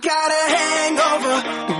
有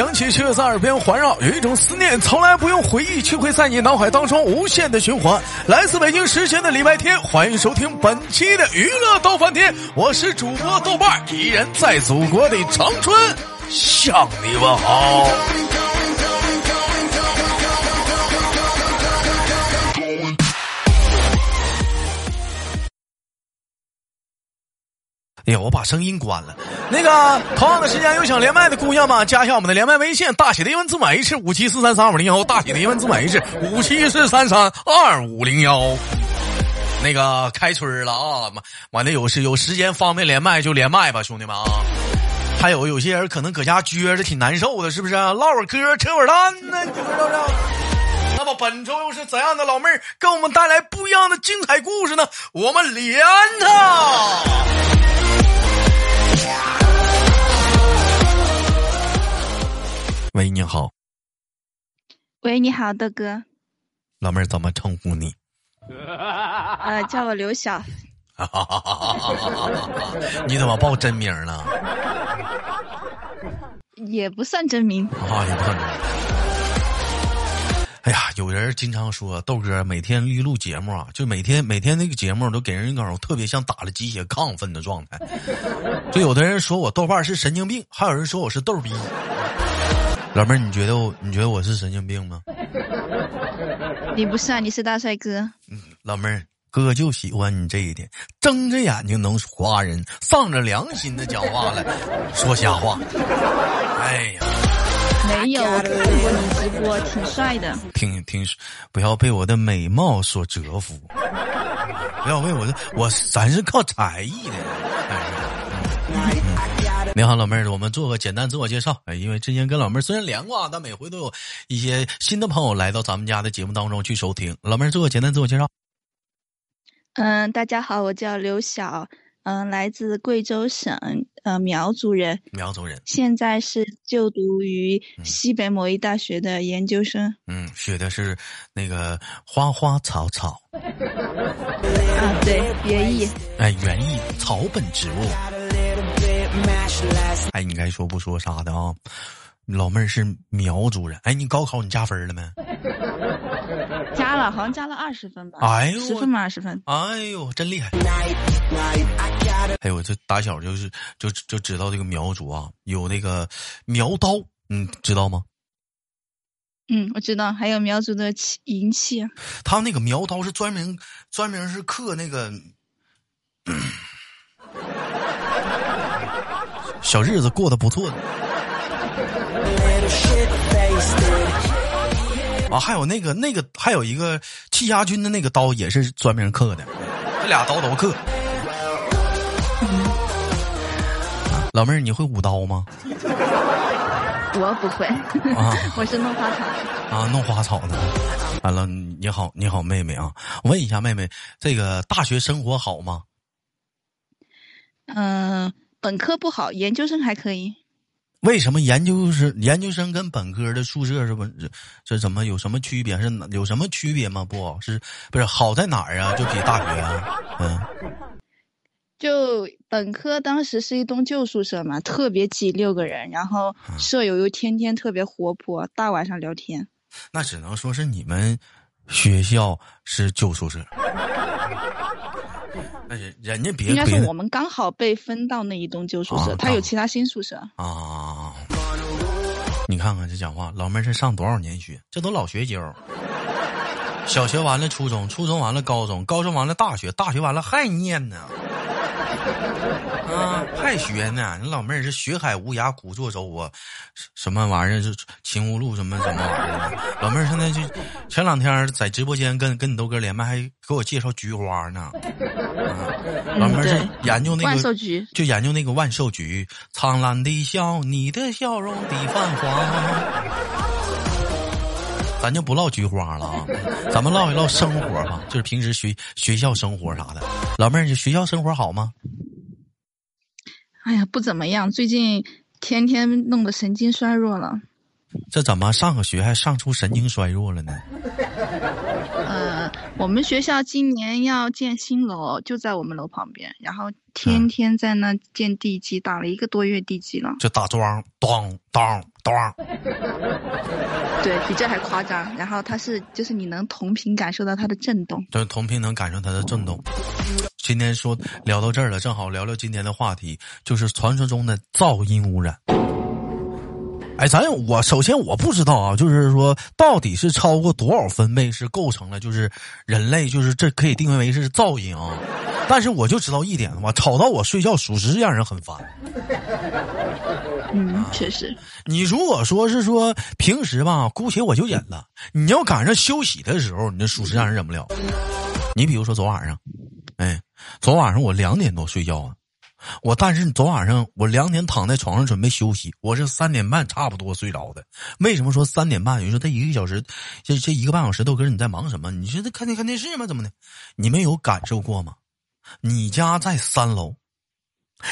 响起，却在耳边环绕；有一种思念从来不用回忆，却会在你脑海当中无限的循环。来自北京时间的礼拜天，欢迎收听本期的娱乐逗翻天，我是主播豆瓣，依然在祖国的长春向你问好。哎呀，我把声音关了。那个同样的时间有想连麦的姑娘吗？加一下我们的连麦微信，大写的英文字母 H 五七四三三二五零幺，大写的英文字母 H 五七四三三二五零幺。那个开春了啊，完了有时有时间方便连麦就连麦吧，兄弟们啊。还有有些人可能搁家撅着挺难受的，是不是？唠会嗑，扯会淡呢，你说是不是？那么本周又是怎样的老妹儿给我们带来不一样的精彩故事呢？我们连他。好。喂，你好，豆哥。老妹儿怎么称呼你？呃，叫我刘晓。你怎么报真名了？也不算真名。啊，也不算真名。哎呀，有人经常说豆哥每天一录节目啊，就每天每天那个节目都给人一种特别像打了鸡血亢奋的状态。就有的人说我豆瓣是神经病，还有人说我是逗逼。老妹儿，你觉得我你觉得我是神经病吗？你不是啊，你是大帅哥。嗯，老妹儿，哥就喜欢你这一点，睁着眼睛能夸人，丧着良心的讲话了，说瞎话。哎呀，没有，我看过你直播，挺帅的。挺挺，不要被我的美貌所折服，不要为我的我，咱是靠才艺的。你好，老妹儿，我们做个简单自我介绍。哎，因为之前跟老妹儿虽然连过，但每回都有一些新的朋友来到咱们家的节目当中去收听。老妹儿，做个简单自我介绍。嗯，大家好，我叫刘晓，嗯，来自贵州省，呃，苗族人。苗族人。现在是就读于西北某一大学的研究生。嗯，学的是那个花花草草。啊，对，园艺。哎，园艺，草本植物。哎，你该说不说啥的啊？老妹儿是苗族人。哎，你高考你加分了没？加了，好像加了二十分吧。哎呦，十分吗？二十分。哎呦，真厉害！哎呦，这打小就是就就知道这个苗族啊，有那个苗刀，嗯，知道吗？嗯，我知道，还有苗族的器银器。他那个苗刀是专门专门是刻那个。小日子过得不错啊！还有那个那个，还有一个戚家军的那个刀也是专门刻的，这俩刀都刻。老妹儿，你会舞刀吗？我不会啊，我是弄花草啊，弄花草的。完了，你好，你好，妹妹啊，问一下妹妹，这个大学生活好吗？嗯。本科不好，研究生还可以。为什么研究生研究生跟本科的宿舍是不？这怎么有什么区别？是有什么区别吗？不是，不是好在哪儿啊？就比大学啊，嗯。就本科当时是一栋旧宿舍嘛，特别挤，六个人，然后舍友又天天特别活泼，大晚上聊天。那只能说是你们学校是旧宿舍。那人人家别应该是我们刚好被分到那一栋旧宿舍，他有其他新宿舍啊。你看看这讲话，老妹儿是上多少年学？这都老学究。小学完了初中，初中完了高中，高中完了大学，大学完了还念呢。啊，还学呢！你老妹儿是学海无涯苦作舟啊，什么玩意儿？就情无路什么什么玩意儿？老妹儿现在就前两天在直播间跟跟你豆哥连麦，还给我介绍菊花呢。老妹儿是研究那个万寿菊，就研究那个万寿菊。苍兰的笑，你的笑容的泛黄。咱就不唠菊花了啊，咱们唠一唠生活吧，就是平时学学校生活啥的。老妹儿，你学校生活好吗？哎呀，不怎么样。最近天天弄得神经衰弱了。这怎么上个学还上出神经衰弱了呢？呃，我们学校今年要建新楼，就在我们楼旁边，然后天天在那建地基，打了一个多月地基了。就打桩，当当当。对比这还夸张。然后它是，就是你能同频感受到它的震动，就是同频能感受它的震动。今天说聊到这儿了，正好聊聊今天的话题，就是传说中的噪音污染。哎，咱我首先我不知道啊，就是说到底是超过多少分贝是构成了，就是人类就是这可以定位为是噪音啊。但是我就知道一点的话，吵到我睡觉，属实让人很烦。嗯，确实。你如果说是说平时吧，姑且我就忍了。你要赶上休息的时候，你这属实让人忍不了。你比如说昨晚上，哎，昨晚上我两点多睡觉啊。我但是昨晚上我两点躺在床上准备休息，我是三点半差不多睡着的。为什么说三点半？你说这一个小时，这这一个半小时，豆哥你在忙什么？你是在看电看电视吗？怎么的？你没有感受过吗？你家在三楼，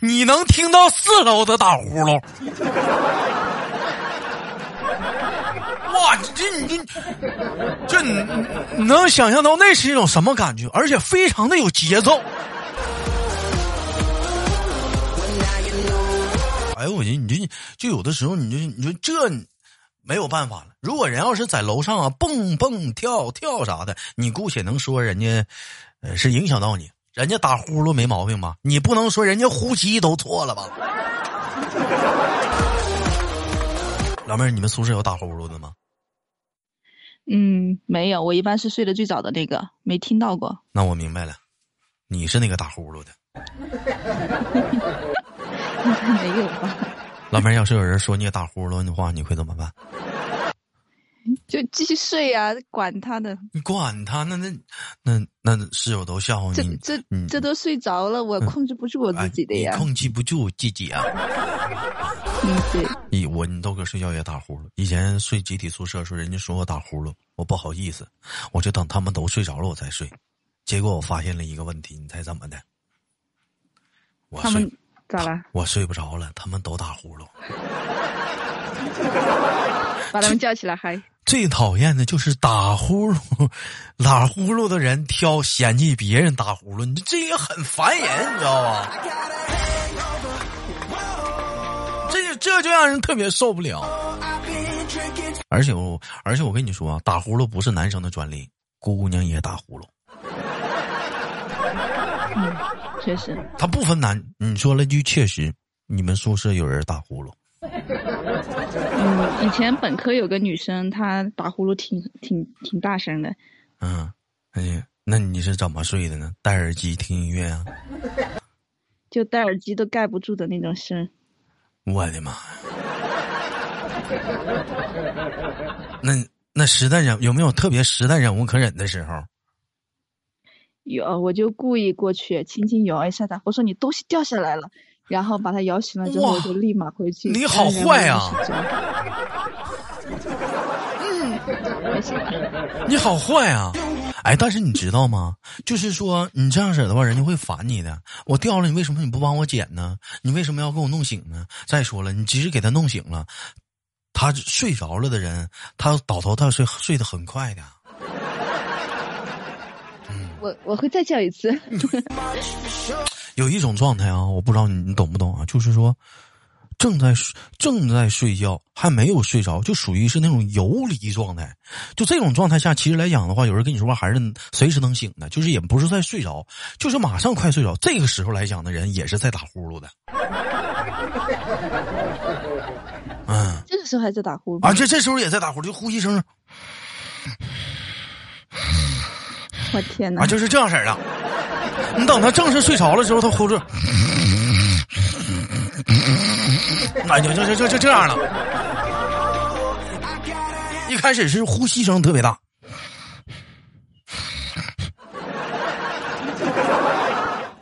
你能听到四楼的打呼噜？哇，这你这这你能想象到那是一种什么感觉？而且非常的有节奏。哎呦，我觉你这就有的时候，你就你说这没有办法了。如果人要是在楼上啊蹦蹦跳跳啥的，你姑且能说人家呃是影响到你，人家打呼噜没毛病吧？你不能说人家呼吸都错了吧？老妹儿，你们宿舍有打呼噜的吗？嗯，没有，我一般是睡得最早的那个，没听到过。那我明白了，你是那个打呼噜的。没有吧？老妹儿，要是有人说你打呼噜的话，你会怎么办？就继续睡呀，管他的。你管他？那那那那室友都笑话你。这这这都睡着了，我控制不住我自己的呀。控制不住自己啊。嗯，对。你我你豆哥睡觉也打呼噜。以前睡集体宿舍时候，人家说我打呼噜，我不好意思，我就等他们都睡着了我再睡。结果我发现了一个问题，你猜怎么的？我睡。咋了？我睡不着了，他们都打呼噜，把他们叫起来嗨。最讨厌的就是打呼噜，打呼噜的人挑嫌弃别人打呼噜，你这也很烦人，你知道吧？这这就让人特别受不了。而且我，而且我跟你说啊，打呼噜不是男生的专利，姑娘也打呼噜。嗯确实，他不分男。你说了句确实，你们宿舍有人打呼噜。嗯，以前本科有个女生，她打呼噜挺挺挺大声的。嗯，哎呀，那你是怎么睡的呢？戴耳机听音乐啊？就戴耳机都盖不住的那种声。我的妈呀！那那实在忍有没有特别实在忍无可忍的时候？有，我就故意过去轻轻摇一下他，我说你东西掉下来了，然后把他摇醒了之后，我就立马回去。你好坏呀！嗯，你好坏啊！哎，但是你知道吗？就是说你这样式的话，人家会烦你的。我掉了，你为什么你不帮我捡呢？你为什么要给我弄醒呢？再说了，你即使给他弄醒了，他睡着了的人，他倒头他睡，睡得很快的。我我会再叫一次。有一种状态啊，我不知道你你懂不懂啊，就是说正在正在睡觉，还没有睡着，就属于是那种游离状态。就这种状态下，其实来讲的话，有人跟你说话还是随时能醒的，就是也不是在睡着，就是马上快睡着。这个时候来讲的人也是在打呼噜的。嗯，这个时候还在打呼噜啊？这这时候也在打呼噜，就呼吸声。我天哪！啊，就是这样式的。你等他正式睡着了之后，他呼着，哎，就就就就就这样了。一开始是呼吸声特别大，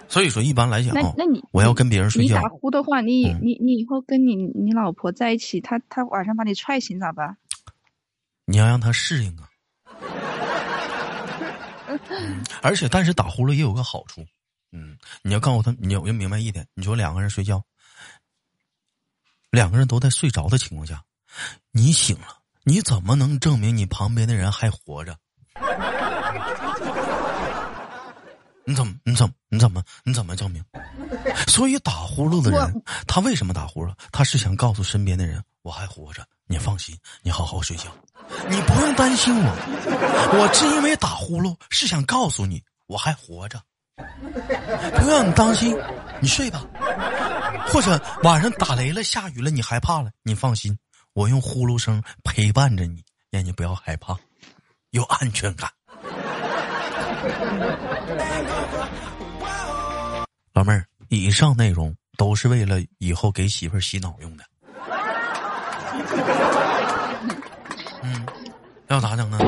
所以说一般来讲，那那你我要跟别人睡觉，你打呼的话，你你你以后跟你你老婆在一起，她她晚上把你踹醒咋办？你要让她适应啊。而且，但是打呼噜也有个好处，嗯，你要告诉他，你要要明白一点，你说两个人睡觉，两个人都在睡着的情况下，你醒了，你怎么能证明你旁边的人还活着？你怎么？你怎么？你怎么？你怎么证明？所以打呼噜的人，他为什么打呼噜？他是想告诉身边的人，我还活着，你放心，你好好睡觉，你不用担心我。我是因为打呼噜，是想告诉你，我还活着，不用你担心，你睡吧。或者晚上打雷了、下雨了，你害怕了，你放心，我用呼噜声陪伴着你，让你不要害怕，有安全感。老妹儿，以上内容都是为了以后给媳妇儿洗脑用的。嗯，要咋整啊？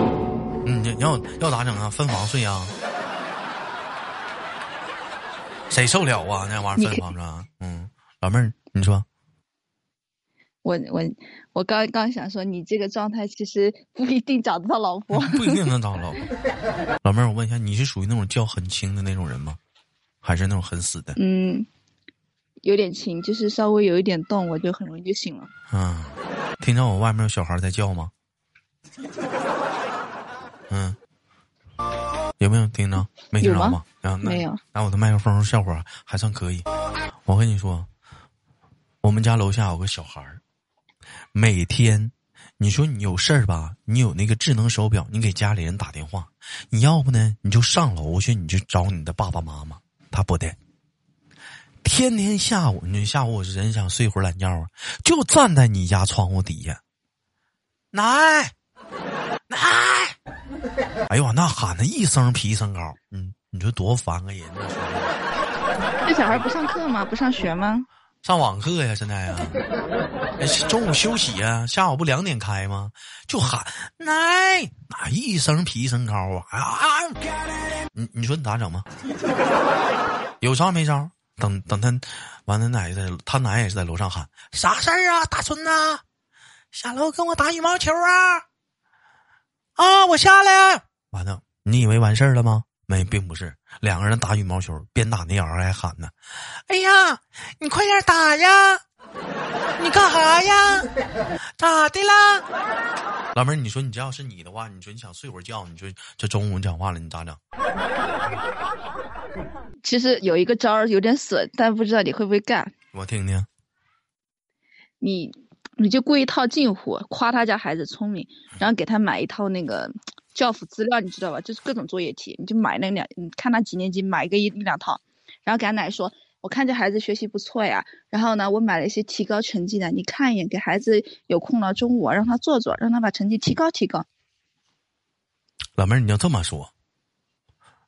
嗯，要要咋整啊？分房睡啊？谁受了啊？那玩意儿分房啊？嗯，老妹儿，你说。我我我刚刚想说，你这个状态其实不一定找得到老婆，不一定能找老婆。老妹儿，我问一下，你是属于那种叫很轻的那种人吗？还是那种很死的？嗯，有点轻，就是稍微有一点动，我就很容易就醒了。啊，听到我外面有小孩在叫吗？嗯，有没有听着？没听着吗？啊，没有。那我的麦克风效果还算可以。我跟你说，我们家楼下有个小孩儿。每天，你说你有事儿吧？你有那个智能手表，你给家里人打电话。你要不呢？你就上楼去，你去找你的爸爸妈妈。他不得，天天下午，你下午我是真想睡会儿懒觉啊，就站在你家窗户底下，奶奶，哎呦，那喊的一声比一声高，嗯，你说多烦个人呢？这小孩不上课吗？不上学吗？上网课呀，现在呀，中午休息呀，下午不两点开吗？就喊奶，哪一声比一声高啊！啊，你你说你咋整吗？有招没招？等等他，完了奶在，他奶也是在楼上喊啥事儿啊？大春呐，下楼跟我打羽毛球啊！啊，我下来。完了，你以为完事儿了吗？没，并不是两个人打羽毛球，边打那儿还喊呢：“哎呀，你快点打呀！你干哈呀？咋的啦？”老妹儿，你说你这要是你的话，你说你想睡会儿觉，你说这中午讲话了，你咋整？其实有一个招儿有点损，但不知道你会不会干。我听听。你你就故意套近乎，夸他家孩子聪明，然后给他买一套那个。教辅资料你知道吧？就是各种作业题，你就买那两，你看他几年级，买个一一两套，然后给他奶说，我看这孩子学习不错呀，然后呢，我买了一些提高成绩的，你看一眼，给孩子有空了中午让他做做，让他把成绩提高提高。老妹儿，你要这么说，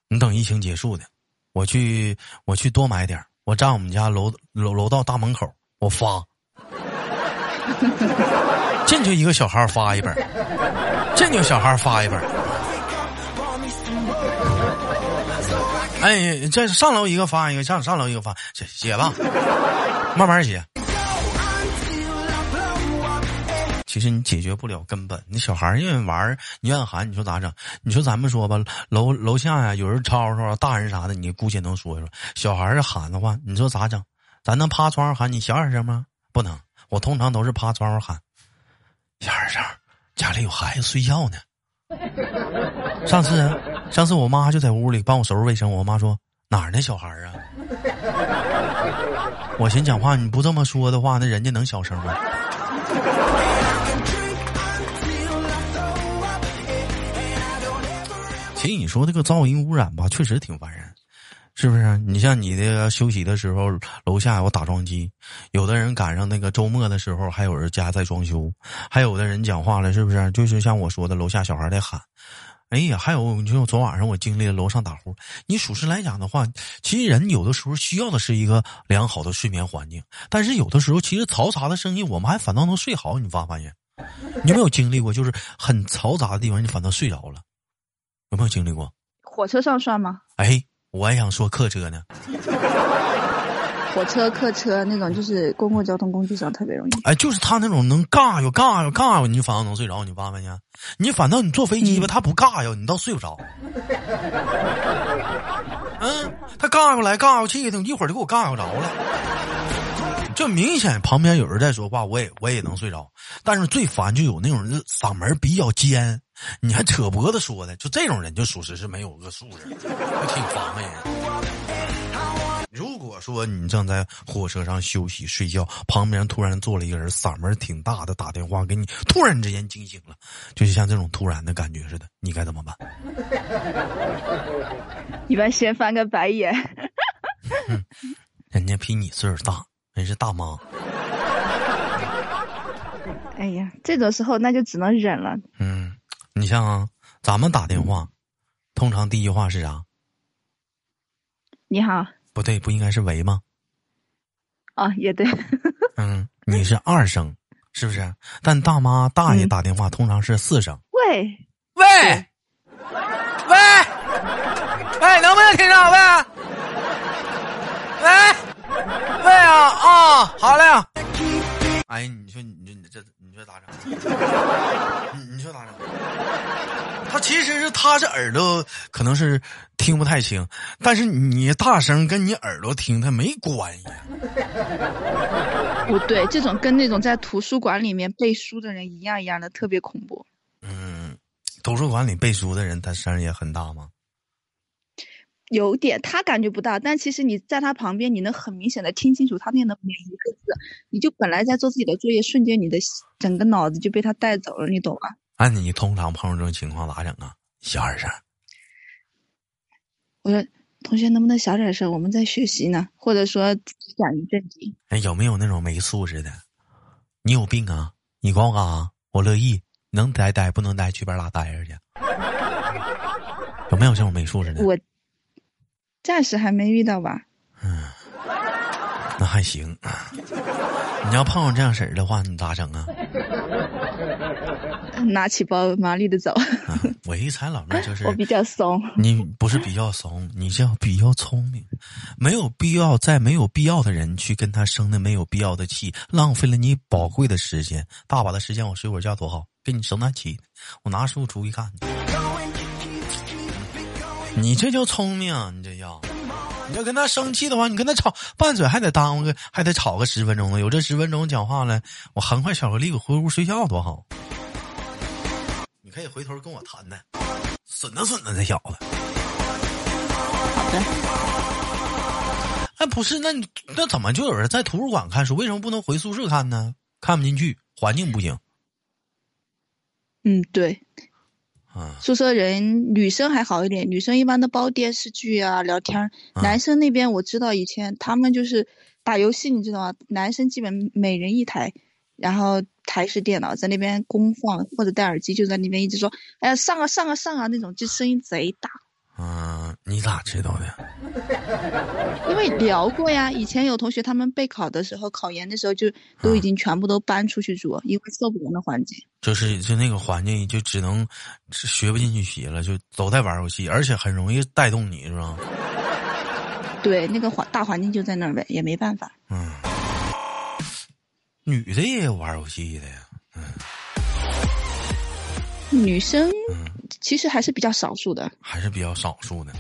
你等疫情结束的，我去我去多买点我站我们家楼楼楼道大门口，我发，进去一个小孩发一本。这牛小孩发一本，哎，这上楼一个发一个，上上楼一个发，写写吧，慢慢写。其实你解决不了根本，你小孩愿意玩，你愿意喊，你说咋整？你说咱们说吧，楼楼下呀，有人吵吵，大人啥的，你姑且能说说。小孩喊的话，你说咋整？咱能趴窗户喊？你小点声吗？不能，我通常都是趴窗户喊，小声。家里有孩子睡觉呢。上次，上次我妈就在屋里帮我收拾卫生。我妈说：“哪儿呢小孩啊？” 我先讲话，你不这么说的话，那人家能小声吗？其实你说这个噪音污染吧，确实挺烦人。是不是？你像你的休息的时候，楼下有打桩机，有的人赶上那个周末的时候，还有人家在装修，还有的人讲话了，是不是？就是像我说的，楼下小孩在喊，哎呀，还有你说昨晚上我经历了楼上打呼。你属实来讲的话，其实人有的时候需要的是一个良好的睡眠环境，但是有的时候其实嘈杂的声音，我们还反倒能睡好。你发发现？你有没有经历过？就是很嘈杂的地方，你反倒睡着了？有没有经历过？火车上算吗？哎。我还想说客车呢，火车、客车那种就是公共交通工具上特别容易。哎，就是他那种能尬哟尬哟尬哟，你反倒能睡着，你发没发现？你反倒你坐飞机吧，他不尬哟，你倒睡不着。嗯，他尬过来尬过去的，一会儿就给我尬过着了。这就明显旁边有人在说话，我也我也能睡着。但是最烦就有那种嗓门比较尖，你还扯脖子说的，就这种人就属实是没有个素质，就挺烦人。如果说你正在火车上休息睡觉，旁边突然坐了一个人，嗓门挺大的，打电话给你，突然之间惊醒了，就像这种突然的感觉似的，你该怎么办？一般先翻个白眼。人家比你岁数大，人是大妈。哎呀，这种时候那就只能忍了。嗯，你像啊，咱们打电话，通常第一句话是啥？你好。不对，不应该是喂吗？啊，也对。嗯，你是二声，是不是？但大妈大爷打电话通常是四声。喂喂喂喂，能不能听着？喂喂喂啊啊！好嘞。哎，你说你这你这你说咋整？你你说咋整？他其实是他这耳朵可能是听不太清，但是你大声跟你耳朵听他没关系。不对，这种跟那种在图书馆里面背书的人一样一样的，特别恐怖。嗯，图书馆里背书的人，他声也很大吗？有点，他感觉不到，但其实你在他旁边，你能很明显的听清楚他念的每一个字。你就本来在做自己的作业，瞬间你的整个脑子就被他带走了，你懂吗？按你通常碰到这种情况咋整啊？小点声。我说，同学能不能小点声？我们在学习呢，或者说讲一正经。哎，有没有那种没素质的？你有病啊？你管我干啥？我乐意，能待待，不能待去边拉待着去。有没有这种没素质的？我暂时还没遇到吧。嗯，那还行。你要碰上这样式儿的话，你咋整啊？拿起包麻利的走。我一猜老妹就是 我比较怂，你不是比较怂，你叫比较聪明，没有必要在没有必要的人去跟他生那没有必要的气，浪费了你宝贵的时间。大把的时间我睡会儿觉多好，给你生那气，我拿书出去看。你这叫聪明，你这叫。你要跟他生气的话，你跟他吵，拌嘴还得耽误个，还得吵个十分钟呢。有这十分钟讲话了，我含块巧克力，我回屋睡觉多好。你可以回头跟我谈谈，损的损的，这小子。好的。哎，不是，那你那怎么就有人在图书馆看书？为什么不能回宿舍看呢？看不进去，环境不行。嗯，对。啊，宿舍人女生还好一点，女生一般都包电视剧啊，聊天。男生那边我知道，以前他们就是打游戏，你知道吗？男生基本每人一台，然后台式电脑在那边公放，或者戴耳机就在那边一直说：“哎呀，上啊上啊上啊！”那种就声音贼大。嗯，你咋知道的？因为聊过呀，以前有同学他们备考的时候，考研的时候就都已经全部都搬出去住，因为受不了那环境。就是就那个环境，就只能学不进去学了，就都在玩游戏，而且很容易带动你，是吧？对，那个环大环境就在那儿呗，也没办法。嗯，女的也有玩游戏的呀，嗯。女生其实还是比较少数的，还是比较少数的。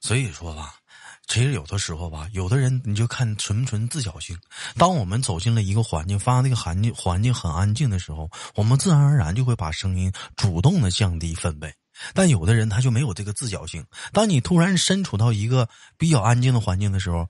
所以说吧，其实有的时候吧，有的人你就看纯不纯自小性。当我们走进了一个环境，发现那个环境环境很安静的时候，我们自然而然就会把声音主动的降低分贝。但有的人他就没有这个自觉性。当你突然身处到一个比较安静的环境的时候。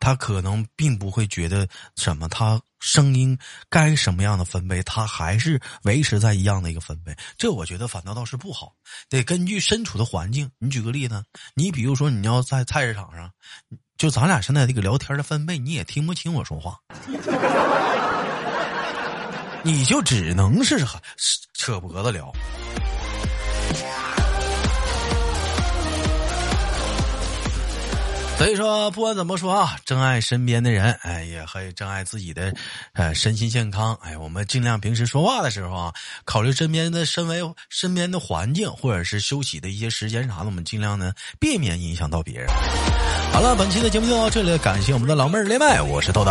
他可能并不会觉得什么，他声音该什么样的分贝，他还是维持在一样的一个分贝。这我觉得反倒倒是不好，得根据身处的环境。你举个例子，你比如说你要在菜市场上，就咱俩现在这个聊天的分贝，你也听不清我说话，你就只能是扯脖子聊。所以说，不管怎么说啊，珍爱身边的人，哎，也以珍爱自己的，呃，身心健康。哎，我们尽量平时说话的时候啊，考虑身边的身为身边的环境，或者是休息的一些时间啥的，我们尽量呢避免影响到别人。好了，本期的节目就到这里，感谢我们的老妹儿连麦，我是豆豆。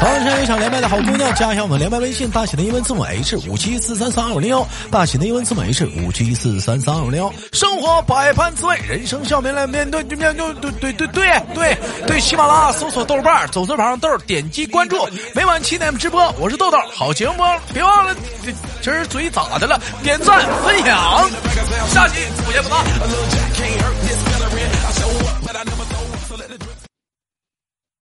同时有想连麦的好姑娘，加一下我们连麦微信，大写的英文字母 H 五七四三三二五零幺，大写的英文字母 H 五七四三三二五零幺。生活百般滋味，人生笑面来面对，对面对对对对对对对。喜马拉雅搜索豆瓣，走字旁豆，点击关注，每晚七点直播，我是豆豆，好节目别忘了，这这嘴咋的了？点赞分享，下期不见不散。